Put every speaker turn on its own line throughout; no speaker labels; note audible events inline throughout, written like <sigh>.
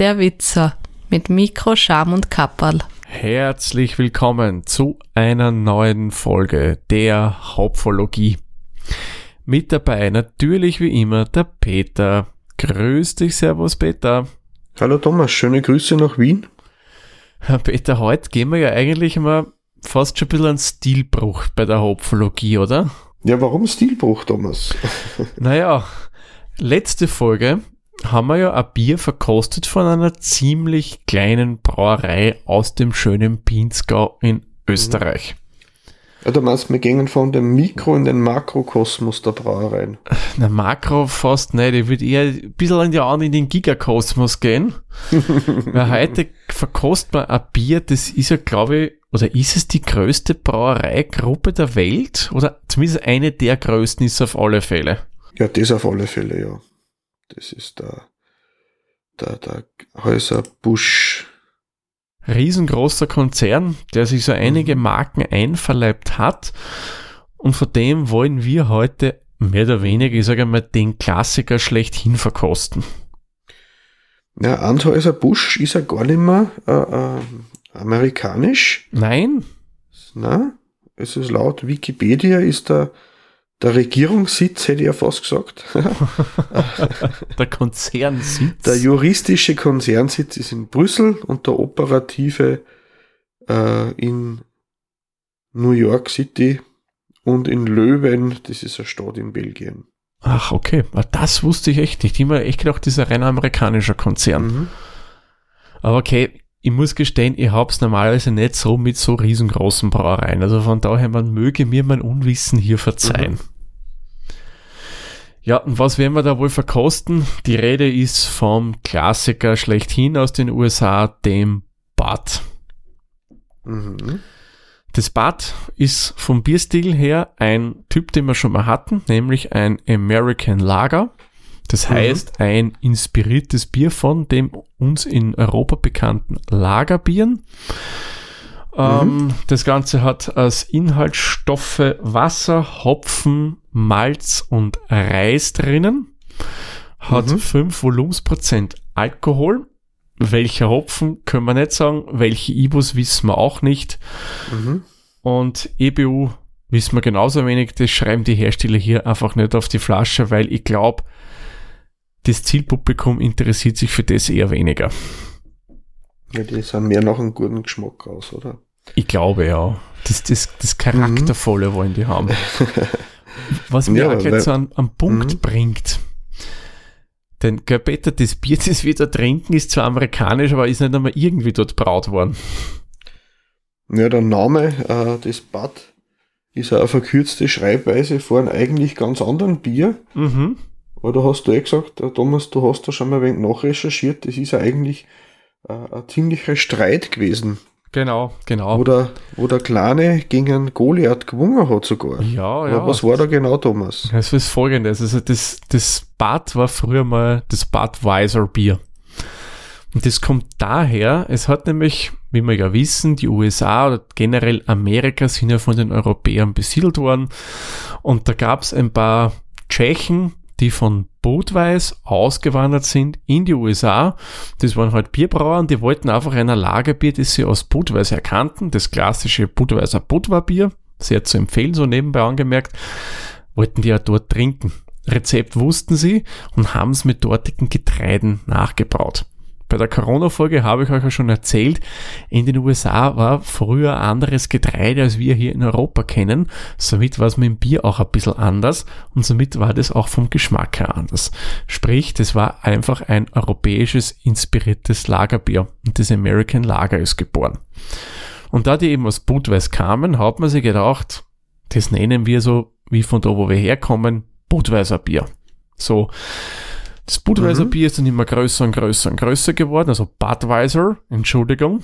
Der Witzer mit Mikro, Scham und Kapperl.
Herzlich willkommen zu einer neuen Folge der Hauptphologie. Mit dabei natürlich wie immer der Peter. Grüß dich, Servus Peter.
Hallo Thomas, schöne Grüße nach Wien.
Peter, heute gehen wir ja eigentlich mal fast schon ein bisschen einen Stilbruch bei der Hauptphologie, oder?
Ja, warum Stilbruch, Thomas?
naja, letzte Folge haben wir ja ein Bier verkostet von einer ziemlich kleinen Brauerei aus dem schönen Pinzgau in Österreich.
Ja, du meinst, wir gehen von dem Mikro in den Makrokosmos der Brauereien.
Na, Makro fast nicht. Ich würde eher ein bisschen in, in den Gigakosmos gehen. <laughs> Weil heute verkostet man ein Bier, das ist ja, glaube ich, oder ist es die größte Brauereigruppe der Welt? Oder zumindest eine der größten ist auf alle Fälle.
Ja, das auf alle Fälle, ja. Das ist der, der, der Häuser Busch.
Riesengroßer Konzern, der sich so einige mhm. Marken einverleibt hat. Und von dem wollen wir heute mehr oder weniger, ich sage mal, den Klassiker schlechthin verkosten.
Ja, Anhäuser Busch ist ja gar nicht mehr äh, äh, amerikanisch.
Nein.
Na, es ist laut Wikipedia ist der der Regierungssitz hätte ich ja fast gesagt. <laughs>
der Konzernsitz.
Der juristische Konzernsitz ist in Brüssel und der operative äh, in New York City und in Löwen, das ist eine Stadt in Belgien.
Ach, okay. Das wusste ich echt nicht. Ich habe echt gedacht, das ist ein rein amerikanischer Konzern. Mhm. Aber okay, ich muss gestehen, ich hab's normalerweise nicht so mit so riesengroßen Brauereien. Also von daher, man möge mir mein Unwissen hier verzeihen. Mhm. Ja, und was werden wir da wohl verkosten? Die Rede ist vom Klassiker schlechthin aus den USA, dem Bud. Mhm. Das Bud ist vom Bierstil her ein Typ, den wir schon mal hatten, nämlich ein American Lager. Das mhm. heißt, ein inspiriertes Bier von dem uns in Europa bekannten Lagerbieren. Ähm, mhm. das Ganze hat als Inhaltsstoffe Wasser, Hopfen, Malz und Reis drinnen. Hat mhm. 5 Volumensprozent Alkohol. Welcher Hopfen können wir nicht sagen. Welche Ibus wissen wir auch nicht. Mhm. Und EBU wissen wir genauso wenig. Das schreiben die Hersteller hier einfach nicht auf die Flasche, weil ich glaube, das Zielpublikum interessiert sich für das eher weniger.
Ja, die sind mehr nach einem guten Geschmack aus, oder?
Ich glaube ja. Das, das, das Charaktervolle mhm. wollen die haben. <laughs> Was mir ja, auch gleich so einen, einen Punkt mhm. bringt. Denn Peter, das Bier, das wir da trinken, ist zwar amerikanisch, aber ist nicht einmal irgendwie dort braut worden.
Ja, der Name äh, des Bad ist eine verkürzte Schreibweise von einem eigentlich ganz anderen Bier. Mhm. Aber da hast du eh gesagt, äh, Thomas, du hast da schon mal ein wenig nachrecherchiert, das ist ja eigentlich äh, ein ziemlicher Streit gewesen.
Genau, genau.
Wo der, wo der Kleine gegen einen Goliath gewonnen hat sogar.
Ja, ja.
Was war da genau, Thomas?
Das ist folgendes. Also das, das Bad war früher mal das Budweiser Bier. Und das kommt daher, es hat nämlich, wie wir ja wissen, die USA oder generell Amerika sind ja von den Europäern besiedelt worden. Und da gab es ein paar Tschechen, die von Budweis ausgewandert sind in die USA. Das waren halt Bierbrauer und die wollten einfach ein Lagerbier, das sie aus Budweis erkannten, das klassische Budweiser Budwa-Bier, sehr zu empfehlen, so nebenbei angemerkt, wollten die ja dort trinken. Rezept wussten sie und haben es mit dortigen Getreiden nachgebraut. Bei der Corona-Folge habe ich euch ja schon erzählt, in den USA war früher anderes Getreide, als wir hier in Europa kennen. Somit war es mit dem Bier auch ein bisschen anders und somit war das auch vom Geschmack her anders. Sprich, das war einfach ein europäisches inspiriertes Lagerbier und das American Lager ist geboren. Und da die eben aus Budweis kamen, hat man sich gedacht, das nennen wir so, wie von da, wo wir herkommen, Budweiser Bier. So. Das Budweiser mhm. Bier ist dann immer größer und größer und größer geworden, also Budweiser, Entschuldigung.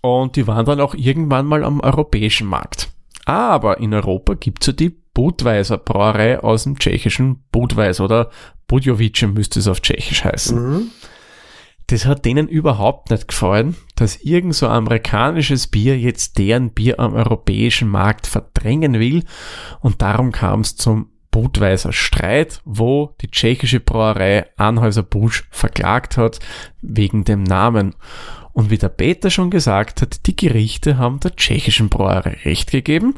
Und die waren dann auch irgendwann mal am europäischen Markt. Aber in Europa gibt es ja die Budweiser Brauerei aus dem tschechischen Budweiser oder Budjovice müsste es auf Tschechisch heißen. Mhm. Das hat denen überhaupt nicht gefallen, dass irgend so amerikanisches Bier jetzt deren Bier am europäischen Markt verdrängen will und darum kam es zum Budweiser-Streit, wo die tschechische Brauerei Anhäuser-Busch verklagt hat wegen dem Namen. Und wie der Peter schon gesagt hat, die Gerichte haben der tschechischen Brauerei recht gegeben.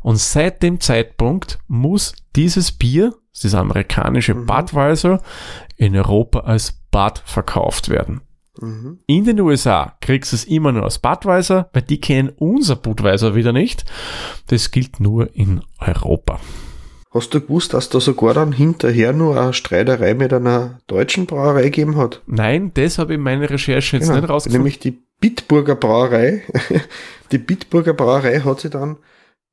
Und seit dem Zeitpunkt muss dieses Bier, das amerikanische
Mhm.
Budweiser, in Europa als Bud verkauft werden.
Mhm.
In den USA kriegst du es immer nur als Budweiser, weil die kennen unser Budweiser wieder nicht. Das gilt nur in Europa.
Hast du gewusst, dass da sogar dann hinterher nur eine Streiterei mit einer deutschen Brauerei gegeben hat?
Nein, das habe ich in meiner Recherche jetzt
Genau,
nicht rausgefunden.
Nämlich die Bitburger Brauerei. <laughs> Die Bitburger Brauerei hat sich dann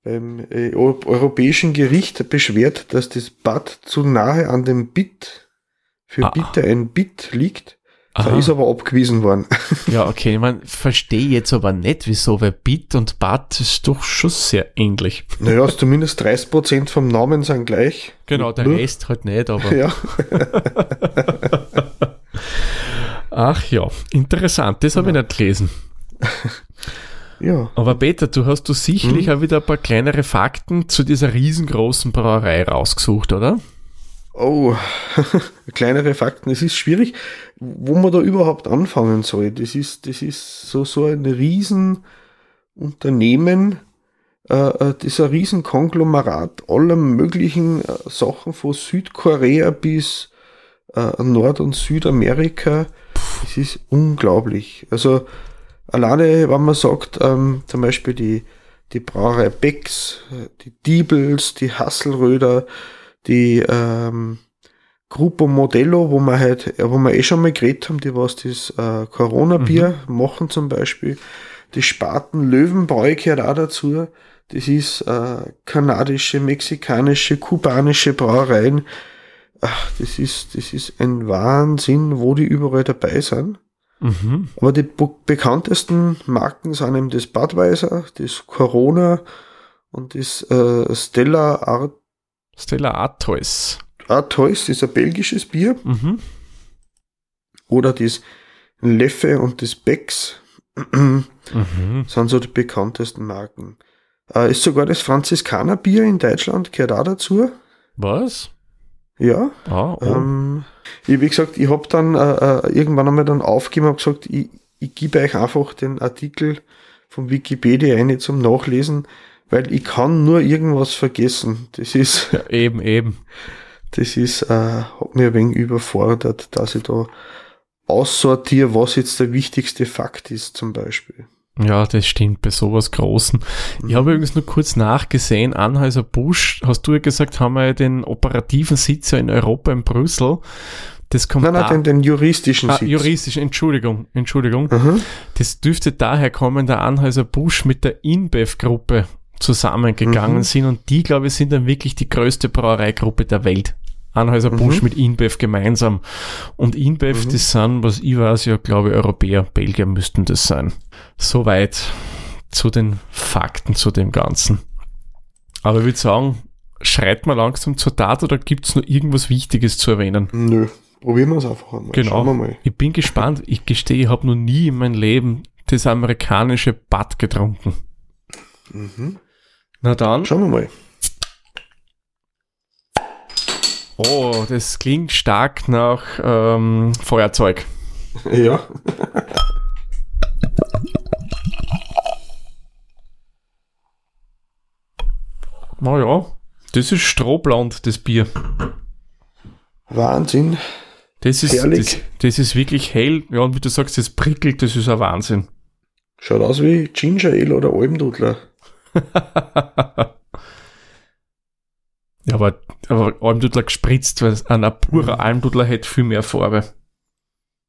beim äh, Eu- Europäischen Gericht beschwert, dass das Bad zu nahe an dem Bit für
Ah.
Bitte ein Bit liegt. Da
Aha.
ist aber abgewiesen worden. <laughs>
Ja, okay, man verstehe jetzt aber nicht, wieso, weil Bit und Bad ist doch schon sehr ähnlich.
Naja, also zumindest 30% vom Namen sind gleich.
Genau, der
Nur-
Rest halt nicht, aber
Ja, <laughs>
ach ja, interessant, das habe ich nicht gelesen. <laughs>
ja.
Aber Peter, du hast du sicherlich auch wieder ein paar kleinere Fakten zu dieser riesengroßen Brauerei rausgesucht, oder?
Oh, <laughs> kleinere Fakten. Es ist schwierig, wo man da überhaupt anfangen soll. Das ist, das ist so, so ein Riesenunternehmen, äh, äh, das ist ein Riesenkonglomerat aller möglichen äh, Sachen von Südkorea bis äh, Nord- und Südamerika. Das ist unglaublich. Also alleine, wenn man sagt, ähm, zum Beispiel die, die Brauerei Becks, äh, die Diebels, die Hasselröder, die ähm, Gruppo Modello, wo wir halt, wo wir eh schon mal geredet haben, die was das äh, Corona-Bier machen zum Beispiel. Die Spaten Löwenbräu gehört auch dazu. Das ist äh, kanadische, mexikanische, kubanische Brauereien. Ach, das ist, das ist ein Wahnsinn, wo die überall dabei sind.
Mhm.
Aber die bekanntesten Marken sind eben das Budweiser, das Corona und das äh, Stella Art
Stella Artois.
Artois, ist ein belgisches Bier.
Mhm.
Oder das Leffe und das Becks <clears throat>
Mhm.
sind so die bekanntesten Marken. Äh, ist sogar das Franziskanerbier in Deutschland, gehört auch dazu.
Was?
Ja.
Ah, oh.
Ähm, ich, wie gesagt, ich habe dann äh, äh, irgendwann einmal dann aufgegeben und gesagt, ich, ich gebe euch einfach den Artikel von Wikipedia ein zum Nachlesen, weil ich kann nur irgendwas vergessen. Das ist,
ja, eben, eben.
das ist, äh, hat mir ein wenig überfordert, dass ich da aussortiere, was jetzt der wichtigste Fakt ist, zum Beispiel.
Ja, das stimmt bei sowas Großen. Ich habe übrigens nur kurz nachgesehen, Anhäuser Busch, hast du ja gesagt, haben wir ja den operativen Sitz ja in Europa in Brüssel. Das kommt
Nein, nein, den, den juristischen
ah,
Sitz.
juristisch, Entschuldigung, Entschuldigung.
Mhm.
Das dürfte daher kommen, der Anhäuser Busch mit der InBev-Gruppe zusammengegangen
Mhm.
sind und die, glaube ich, sind dann wirklich die größte Brauereigruppe der Welt. Anhäuser Busch
Mhm.
mit InBev gemeinsam. Und InBev,
Mhm.
das sind, was ich weiß, ja, glaube ich, Europäer, Belgier müssten das sein. Soweit zu den Fakten zu dem Ganzen. Aber ich würde sagen, schreit mal langsam zur Tat oder gibt es noch irgendwas Wichtiges zu erwähnen?
Nö, probieren wir es einfach einmal.
Genau.
Schauen wir mal.
Ich bin gespannt. Ich gestehe, ich habe noch nie in meinem Leben das amerikanische Bad getrunken.
Mhm.
Na dann.
Schauen wir mal.
Oh, das klingt stark nach ähm, Feuerzeug. <laughs>
Ja.
Naja, das ist strohblond, das Bier.
Wahnsinn.
Das ist, das, das ist wirklich hell. Ja, und wie du sagst, das prickelt, das ist ein Wahnsinn.
Schaut aus wie Ginger Ale oder Almdudler. <laughs>
ja, aber, aber Almdudler gespritzt, weil ein purer Almdudler hätte viel mehr Farbe.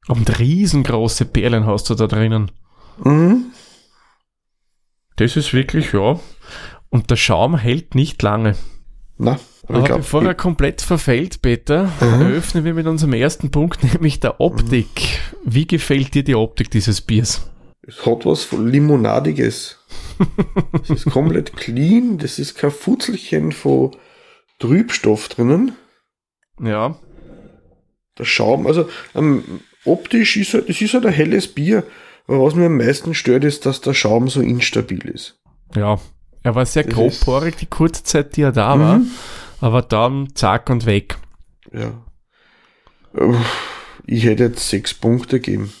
Und riesengroße Perlen hast du da drinnen.
Mhm.
Das ist wirklich, ja. Und der Schaum hält nicht lange.
Na, aber,
Aber
ich
bevor er komplett verfällt, Peter,
Mhm.
eröffnen wir mit unserem ersten Punkt, <laughs> nämlich der Optik. Wie gefällt dir die Optik dieses Biers?
es hat was von Limonadiges. Es ist komplett clean, das ist kein Futzelchen von Trübstoff drinnen.
Ja,
Der Schaum, also ähm, optisch ist halt, es ist halt ein helles Bier, aber was mir am meisten stört, ist, dass der Schaum so instabil ist.
ja. Er war sehr grobporig die kurze Zeit, die er da war.
Mhm.
Aber dann zack und weg.
Ja. Ich hätte jetzt sechs Punkte gegeben.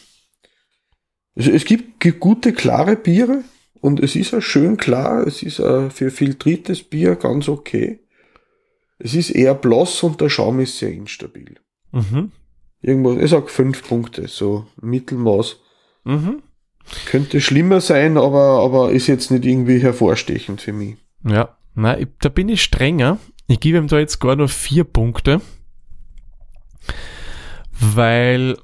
Also es gibt, gibt gute, klare Biere und es ist ja schön klar. Es ist für filtriertes Bier ganz okay. Es ist eher blass und der Schaum ist sehr instabil.
Mhm.
Irgendwo, ich sag fünf Punkte, so Mittelmaß.
Mhm.
Könnte schlimmer sein, aber, aber ist jetzt nicht irgendwie hervorstechend für mich.
Ja, nein, ich, da bin ich strenger. Ich gebe ihm da jetzt gar nur vier Punkte, weil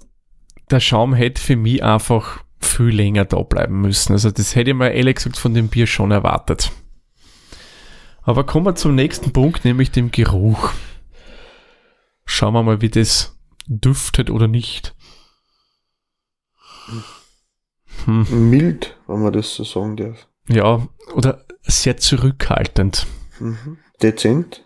der Schaum hätte für mich einfach viel länger da bleiben müssen. Also das hätte ich mir ehrlich gesagt von dem Bier schon erwartet. Aber kommen wir zum nächsten Punkt, nämlich dem Geruch. Schauen wir mal, wie das duftet oder nicht.
Hm. Mild, wenn man das so sagen darf.
Ja, oder sehr zurückhaltend.
Mhm. Dezent.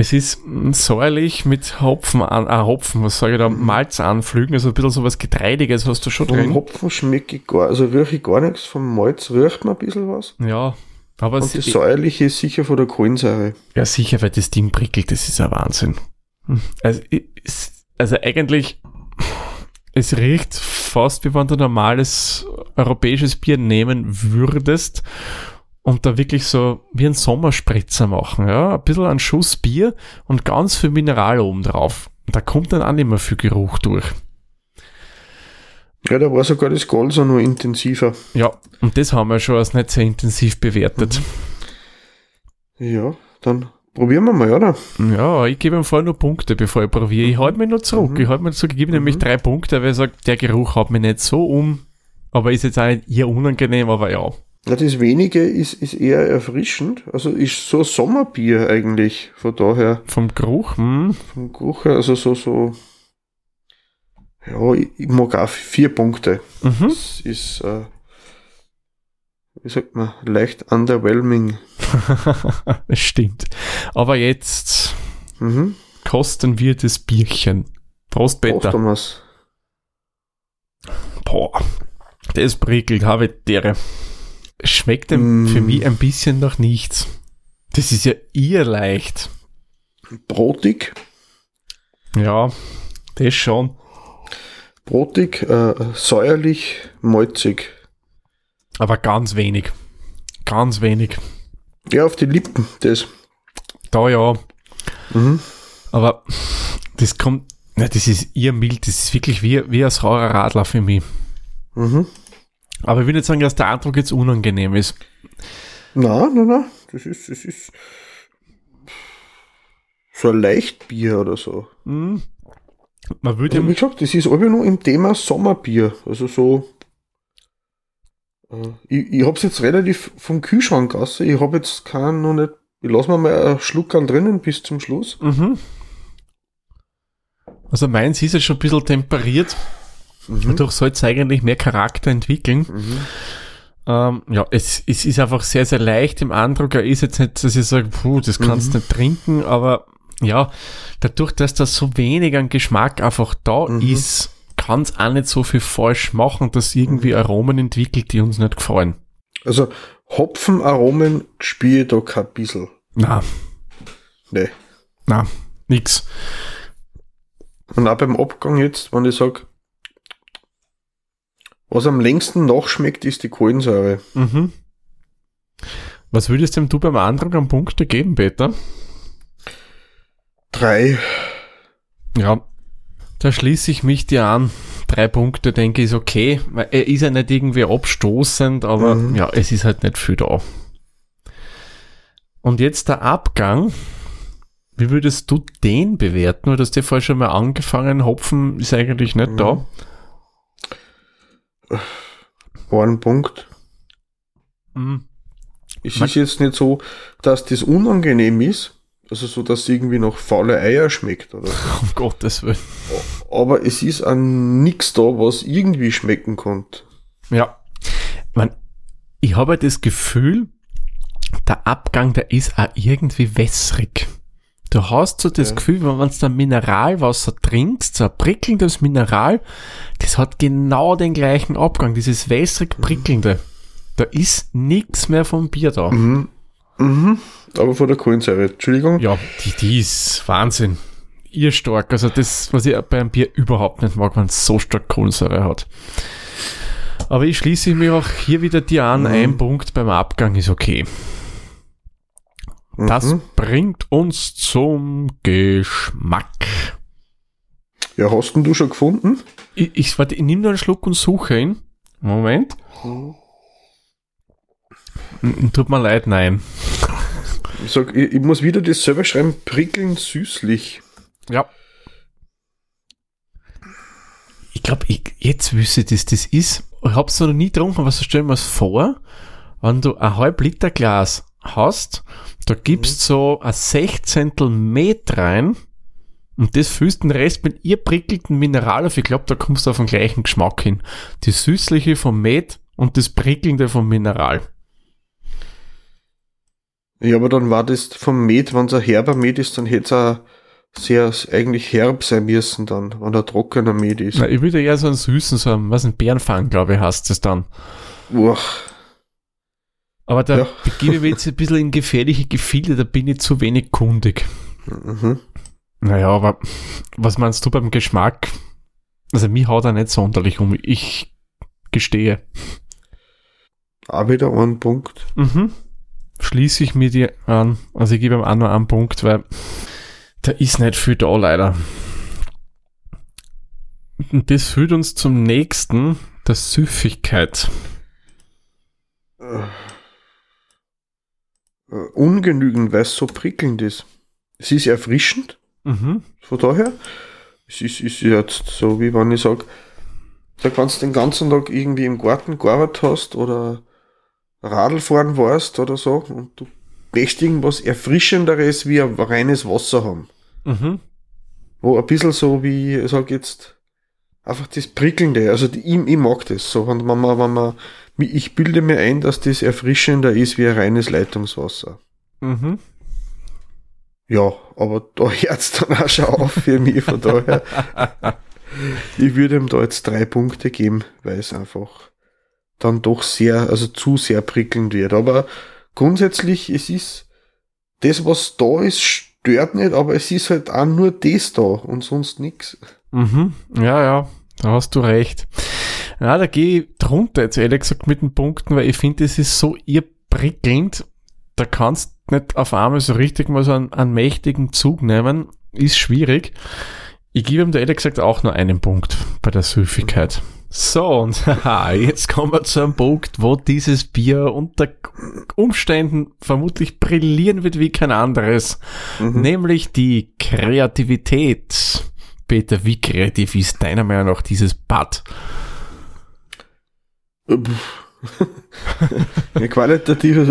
Es ist säuerlich mit Hopfen, an, äh, Hopfen, was sage ich da, Malzanflügen, also ein bisschen sowas Getreidiges hast du schon
Vom
drin.
Hopfen schmecke ich gar, also rieche ich gar nichts, vom Malz riecht man ein bisschen was.
Ja, aber
Und das säuerliche ist sicher von der Kohlensäure.
ja sicher, weil das Ding prickelt, das ist ein Wahnsinn. Hm. Also, es, also eigentlich, es riecht fast wie wenn du normales europäisches Bier nehmen würdest und da wirklich so wie ein Sommerspritzer machen, ja, ein bisschen ein Schuss Bier und ganz viel Mineral oben drauf. Und da kommt dann auch nicht mehr viel Geruch durch.
Ja, da war sogar das Golser noch intensiver.
Ja, und das haben wir schon als nicht sehr intensiv bewertet.
Ja, dann probieren wir mal, oder?
Ja, ich gebe ihm vorher nur Punkte, bevor ich probiere. Ich halte mich nur zurück.
Mhm.
Ich halte mich zurück. Ich gebe nämlich
Mhm.
drei Punkte, weil ich sage, der Geruch haut mich nicht so um. Aber ist jetzt auch nicht eher unangenehm, aber ja.
Ja, das wenige ist, ist eher erfrischend. Also ist so Sommerbier eigentlich. Von daher,
Vom Geruch, hm,
vom Geruch her, also so, so. Ja, ich, ich mag auch vier Punkte.
mhm.
Das ist, äh, wie sagt man, leicht underwhelming. <laughs>
das stimmt. Aber jetzt
Mhm.
kosten wir das Bierchen. Prost,
Prost,
Peter.
Thomas.
Boah, das prickelt, habe dere. Schmeckt
Mm.
für mich ein bisschen nach nichts. Das ist ja eher leicht.
Brotig.
Ja, das schon.
Brotig, äh, säuerlich, malzig.
Aber ganz wenig. Ganz wenig.
Ja, auf die Lippen, das.
Da ja.
Mhm.
Aber das kommt, na, das ist eher mild, das ist wirklich wie, wie ein saurer Radler für mich.
Mhm.
Aber ich will nicht sagen, dass der Eindruck jetzt unangenehm ist.
Na, na, na, das ist, das ist so ein Leichtbier oder so.
Hm. Man würde,
Also, wie gesagt, das ist aber nur im Thema Sommerbier. Also so. Äh, ich ich hab's jetzt relativ vom Kühlschrank aus. Ich hab jetzt keinen noch nicht. Ich lass mir mal einen Schluck an drinnen bis zum Schluss.
mhm. Also meins ist ja schon ein bisschen temperiert.
Mhm.
Dadurch soll es eigentlich mehr Charakter entwickeln.
Mhm.
Ähm, ja, es, es ist einfach sehr, sehr leicht im Eindruck. Er ist jetzt nicht, dass ich sage, puh, das kannst du
Mhm.
nicht trinken, aber ja, dadurch, dass da so wenig an Geschmack einfach da
Mhm.
ist, kann es auch nicht so viel falsch machen, dass irgendwie
Mhm.
Aromen entwickelt, die uns nicht gefallen.
Also Hopfenaromen spüre ich da kein bisschen.
Na,
Nee.
na, nix.
Und auch beim Abgang jetzt, wenn ich sag, was am längsten nachschmeckt, ist die Kohlensäure.
Mhm. Was würdest denn du beim Eindruck an Punkte geben, Peter?
Drei.
Ja, da schließe ich mich dir an. Drei Punkte, denke ich, ist okay. Weil er ist ja nicht irgendwie abstoßend, aber
Mhm.
ja, es ist halt nicht viel da. Und jetzt der Abgang. Wie würdest du den bewerten? Du hast dir vorher schon mal angefangen. Hopfen ist eigentlich nicht
Mhm.
da.
Ein Punkt.
Mhm.
Es ist jetzt nicht so, dass das unangenehm ist, also so, dass es irgendwie nach faule Eier schmeckt oder so. <laughs>
Um Gottes Willen.
Aber es ist an nichts da, was irgendwie schmecken konnte.
Ja. Man, ich habe halt das Gefühl, der Abgang, der ist auch irgendwie wässrig. Du hast so das
Ja.
Gefühl, wenn man da Mineralwasser trinkst, so ein prickelndes Mineral, das hat genau den gleichen Abgang, dieses
Mhm.
wässrig prickelnde. Da ist nichts mehr vom Bier da.
Mhm. Mhm. aber von der Kohlensäure. Entschuldigung.
Ja, die, die ist Wahnsinn. Ihr stark. Also das, was ich bei einem Bier überhaupt nicht mag, wenn es so stark Kohlensäure hat. Aber ich schließe mir auch hier wieder dir an,
Mhm.
ein Punkt beim Abgang ist okay. Das
Mhm.
bringt uns zum Geschmack.
Ja, hast du schon gefunden?
Ich, ich, warte, ich nehme nur einen Schluck und suche ihn. Moment. N- Tut mir leid, nein.
Ich sag, ich, ich muss wieder das selber schreiben, prickeln süßlich.
Ja. Ich glaube, ich, jetzt wüsste ich, das das ist. Ich hab's noch nie getrunken, aber so stell mir vor, wenn du ein halb Liter Glas hast, da gibst so ein Sechzehntel Met rein und das füllst den Rest mit ihr prickelnden Mineral auf. Ich glaube, da kommst du auf den gleichen Geschmack hin. Die süßliche vom Met und das prickelnde vom Mineral.
Ja, aber dann war das vom Met, wenn es ein herber Met ist, dann hätte es sehr eigentlich herb sein müssen dann, wenn er trockener Met ist.
Na, ich würde eher so einen süßen, so einen, was ein Bärenfang, glaube ich, heißt das dann.
Uah.
Aber da
Ja.
begebe ich jetzt ein bisschen in gefährliche Gefilde, da bin ich zu wenig kundig.
Mhm.
Naja, aber was meinst du beim Geschmack? Also mich haut er nicht sonderlich um. Ich gestehe.
Auch wieder ein Punkt.
Mhm. Schließe ich mir dir an. Also ich gebe ihm auch nur einen Punkt, weil da ist nicht viel da leider. Und das führt uns zum nächsten, der Süffigkeit.
Äh, ungenügend, weil es so prickelnd ist. Es ist erfrischend,
Mhm.
von daher. Es ist, ist jetzt so, wie wenn ich sage, da kannst du den ganzen Tag irgendwie im Garten gearbeitet hast oder Radl fahren warst oder so und du möchtest irgendwas Erfrischenderes wie ein reines Wasser haben.
Mhm.
Wo ein bisschen so wie, ich sag jetzt, einfach das Prickelnde, also die, ich, ich mag das so, wenn man, wenn man, ich bilde mir ein, dass das erfrischender ist wie ein reines Leitungswasser.
Mhm.
Ja, aber da hört's dann auch schon auf für mich, von daher. <laughs> ich würde ihm da jetzt drei Punkte geben, weil es einfach dann doch sehr, also zu sehr prickelnd wird. Aber grundsätzlich, es ist, das, was da ist, stört nicht, aber es ist halt auch nur das da und sonst nichts.
Mhm. Ja, ja, da hast du recht. Ja, da gehe ich drunter jetzt ehrlich gesagt mit den Punkten, weil ich finde, es ist so ihr prickelnd, da kannst nicht auf einmal so richtig mal so einen, einen mächtigen Zug nehmen, ist schwierig. Ich gebe ihm da ehrlich gesagt auch nur einen Punkt bei der Süffigkeit. So, und <laughs> haha, jetzt kommen wir zu einem Punkt, wo dieses Bier unter Umständen vermutlich brillieren wird wie kein anderes.
Mhm.
Nämlich die Kreativität. Peter, wie kreativ ist deiner Meinung nach dieses Bad?
Ein <laughs> qualitatives,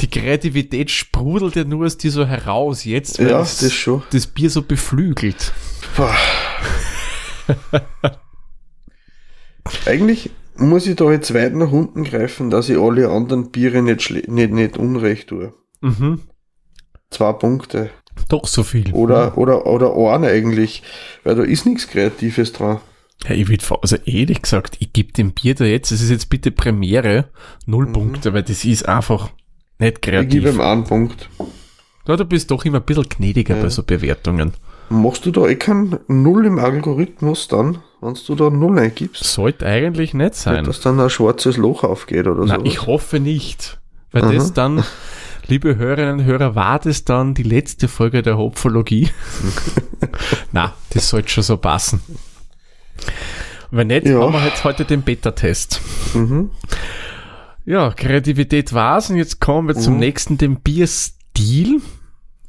Die Kreativität sprudelt ja nur aus dir so heraus jetzt, weil
ja, das schon.
das Bier so beflügelt.
Eigentlich muss ich da jetzt weit nach unten greifen, dass ich alle anderen Biere nicht, nicht, nicht unrecht tue.
Mhm.
Zwei Punkte.
Doch so viel.
Oder, oder, oder einen eigentlich, weil da ist nichts Kreatives dran.
Ja, ich würde, also ehrlich gesagt, ich gebe dem Bier da jetzt, es ist jetzt bitte Premiere, null Punkte, weil das ist einfach nicht
Mhm. Ich gebe
kreativ.
ihm einen Punkt.
Ja, du bist doch immer ein bisschen gnädiger
Ja.
bei so Bewertungen.
Machst du da eh kein Null im Algorithmus dann, wenn du da Null eingibst?
Sollte eigentlich nicht sein.
Dass dann ein schwarzes Loch aufgeht oder so.
ich hoffe nicht. Weil
Aha.
das dann, liebe Hörerinnen und Hörer, war das dann die letzte Folge der Hopfologie? <laughs> Na, das sollte schon so passen. Wenn nicht,
Ja.
haben wir halt heute den Beta-Test.
Mhm.
Ja, Kreativität war's und jetzt kommen wir zum
Mhm.
nächsten, dem Bierstil.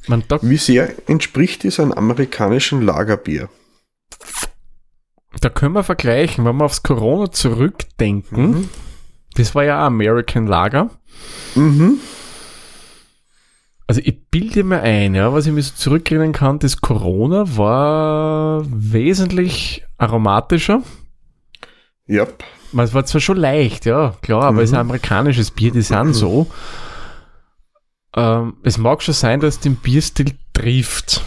Man,
Wie sehr entspricht es einem amerikanischen Lagerbier?
da können wir vergleichen, wenn wir aufs Corona zurückdenken.
Mhm.
Das war ja American Lager.
Mhm.
Also ich bilde mir ein, ja, was ich mir so zurückerinnern kann, das Corona war wesentlich aromatischer.
Ja.
Man, Es war zwar schon leicht, ja, klar, aber
Mhm.
es ist ein amerikanisches Bier, die sind so. Ähm, es mag schon sein, dass den Bierstil trifft.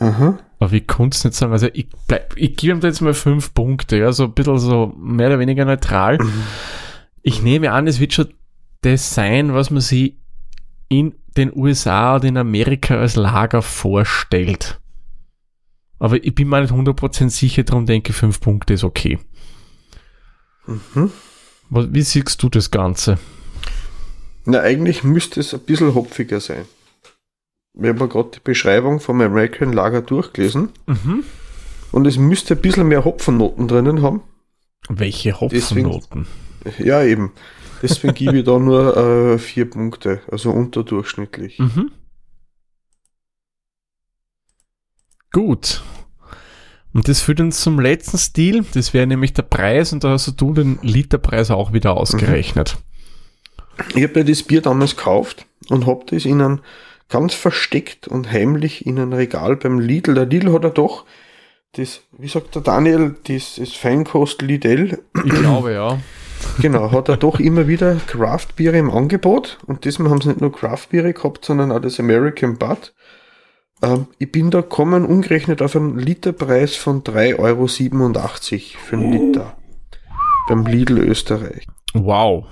Aha.
Aber ich konnte es nicht sagen. Also ich, bleib, ich gebe ihm da jetzt mal fünf Punkte, ja, so ein bisschen so mehr oder weniger neutral. Ich nehme an, es wird schon das sein, was man sich in den USA oder in Amerika als Lager vorstellt. Aber ich bin mir nicht 100% sicher, darum denke ich, 5 Punkte ist okay. Mhm. Wie siehst du das Ganze?
Na, eigentlich müsste es ein bisschen hopfiger sein. Wir haben gerade die Beschreibung vom American Lager durchgelesen. Mhm. Und es müsste ein bisschen mehr Hopfennoten drinnen haben.
Welche Hopfennoten?
Deswegen, ja, eben. Deswegen gebe ich da nur äh, vier Punkte, also unterdurchschnittlich. Mhm.
Gut. Und das führt uns zum letzten Stil. Das wäre nämlich der Preis und da hast du den Literpreis auch wieder ausgerechnet.
Ich habe ja das Bier damals gekauft und habe das in einem ganz versteckt und heimlich in ein Regal beim Lidl. Der Lidl hat ja doch das, wie sagt der Daniel, das, das Feinkost Lidl.
Ich glaube, ja.
Genau, hat er doch immer wieder Craft-Biere im Angebot. Und diesmal haben sie nicht nur Craft-Biere gehabt, sondern auch das American Bud. Ähm, ich bin da gekommen, umgerechnet auf einen Literpreis von 3,87 Euro für einen Liter. Beim Lidl Österreich.
Wow.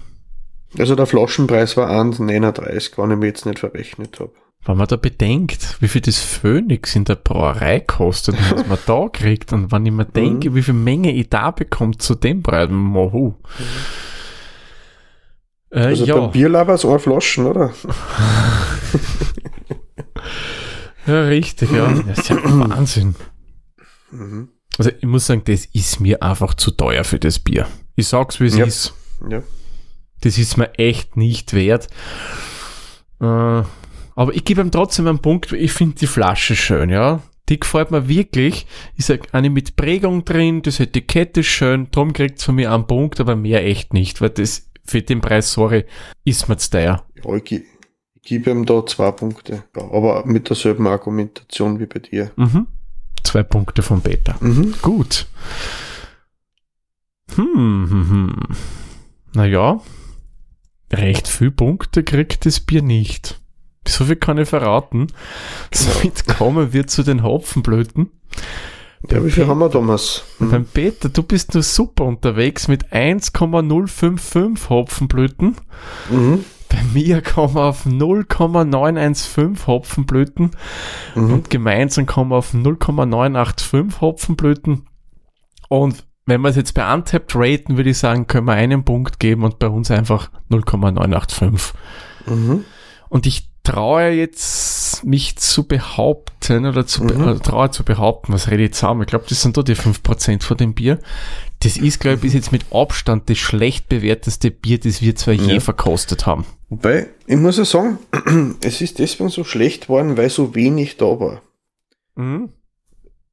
Also der Flaschenpreis war 1,39, wenn ich mir jetzt nicht verrechnet habe.
Wenn man da bedenkt, wie viel das Phoenix in der Brauerei kostet was man da kriegt und wenn ich mir denke, mhm. wie viel Menge ich da bekomme zu dem Preis, mohu. Mhm.
Äh, also ja. beim Bierlaber ist eine Flaschen, oder? <laughs>
ja, richtig, ja. Das ist ja Wahnsinn. Mhm. Also ich muss sagen, das ist mir einfach zu teuer für das Bier. Ich sag's, wie es ja. ist. Ja. Das ist mir echt nicht wert. Äh, aber ich gebe ihm trotzdem einen Punkt, ich finde die Flasche schön, ja. Die gefällt mir wirklich. Ich sag, eine mit Prägung drin, das Etikett ist schön, drum kriegt es von mir einen Punkt, aber mehr echt nicht, weil das für den Preis, sorry, ist mir zu teuer.
Ja, ich gebe ihm da zwei Punkte, ja, aber mit derselben Argumentation wie bei dir.
Mhm. Zwei Punkte von Beta. Mhm. Gut. Hm, hm, hm. Naja, recht viel Punkte kriegt das Bier nicht. So viel kann ich verraten. Somit kommen wir zu den Hopfenblüten.
Ja, wie viel haben wir, Thomas?
Mhm. Beim Peter, du bist nur super unterwegs mit 1,055 Hopfenblüten. Mhm. Bei mir kommen wir auf 0,915 Hopfenblüten mhm. und gemeinsam kommen wir auf 0,985 Hopfenblüten. Und wenn wir es jetzt bei Untapped raten, würde ich sagen, können wir einen Punkt geben und bei uns einfach 0,985. Mhm. Und ich traue jetzt mich zu behaupten oder zu, mhm. äh, traue zu behaupten, was rede ich zusammen? Ich glaube, das sind doch die 5% von dem Bier. Das ist, glaube ich, bis jetzt mit Abstand das schlecht bewerteste Bier, das wir zwar ja. je verkostet haben.
Wobei, ich muss ja sagen, <clears throat> es ist deswegen so schlecht worden, weil so wenig da war. Mhm.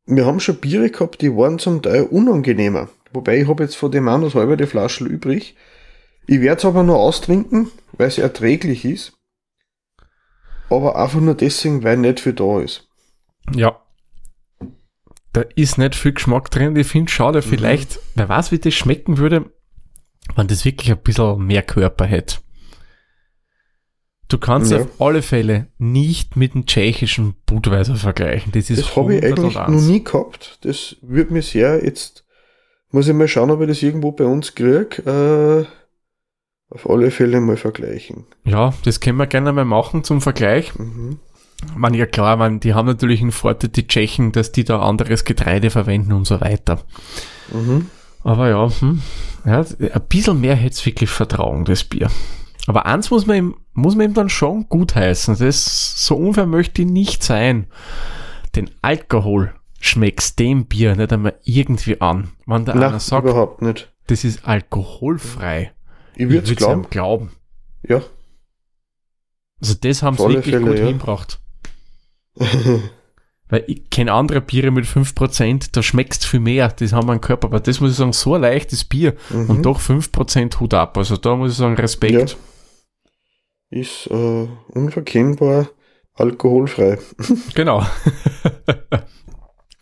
Wir haben schon Biere gehabt, die waren zum Teil unangenehmer. Wobei ich habe jetzt von dem noch halber die Flasche übrig. Ich werde es aber nur austrinken, weil es erträglich ist aber einfach nur deswegen, weil nicht viel da ist.
Ja. Da ist nicht viel Geschmack drin. Ich finde schade, mhm. vielleicht, wer weiß, wie das schmecken würde, wenn das wirklich ein bisschen mehr Körper hätte. Du kannst ja. auf alle Fälle nicht mit dem tschechischen Budweiser vergleichen. Das ist
Das habe ich eigentlich noch nie gehabt. Das würde mir sehr jetzt, muss ich mal schauen, ob ich das irgendwo bei uns kriege. Äh, auf alle Fälle mal vergleichen.
Ja, das können wir gerne mal machen zum Vergleich. Mhm. Man, ja klar, man, die haben natürlich einen Vorteil, die Tschechen, dass die da anderes Getreide verwenden und so weiter. Mhm. Aber ja, hm, ja, ein bisschen mehr hätte es wirklich Vertrauen, das Bier. Aber eins muss man ihm, muss man ihm dann schon gut heißen. Das, so unfair möchte ich nicht sein. Den Alkohol schmeckt dem Bier nicht einmal irgendwie an. Wenn der
Na, einer sagt, überhaupt nicht.
das ist alkoholfrei.
Ich würde es glauben.
glauben.
Ja.
Also das haben sie wirklich Fälle, gut ja. hinbracht. <laughs> Weil ich kenne andere Biere mit 5%, da schmeckst viel mehr, das haben wir im Körper. Aber das muss ich sagen, so ein leichtes Bier mhm. und doch 5% Hut ab. Also da muss ich sagen, Respekt.
Ja. Ist äh, unverkennbar alkoholfrei. <laughs>
genau.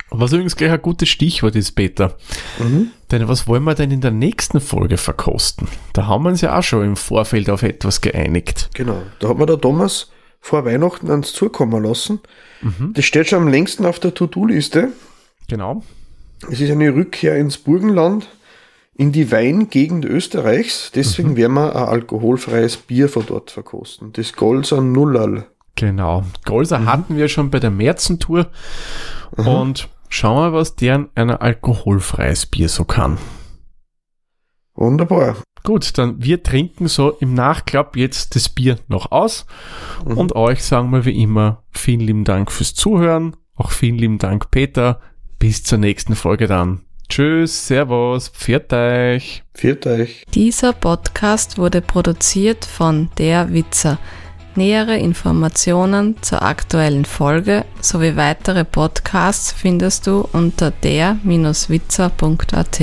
Was übrigens gleich ein gutes Stichwort ist, Peter. Mhm. Denn was wollen wir denn in der nächsten Folge verkosten? Da haben wir uns ja auch schon im Vorfeld auf etwas geeinigt.
Genau, da hat mir der Thomas vor Weihnachten ans zukommen lassen. Mhm. Das steht schon am längsten auf der To-Do-Liste.
Genau.
Es ist eine Rückkehr ins Burgenland, in die Weingegend Österreichs. Deswegen mhm. werden wir ein alkoholfreies Bier von dort verkosten. Das Golser Nullal.
Genau. Golser mhm. hatten wir schon bei der Märzentour mhm. und schauen wir, was deren ein alkoholfreies Bier so kann.
Wunderbar.
Gut, dann wir trinken so im Nachklapp jetzt das Bier noch aus mhm. und euch sagen wir wie immer vielen lieben Dank fürs Zuhören. Auch vielen lieben Dank, Peter. Bis zur nächsten Folge dann. Tschüss, Servus, pfiat euch.
Pfiat euch.
Dieser Podcast wurde produziert von Der Witzer. Nähere Informationen zur aktuellen Folge sowie weitere Podcasts findest du unter der-witzer.at.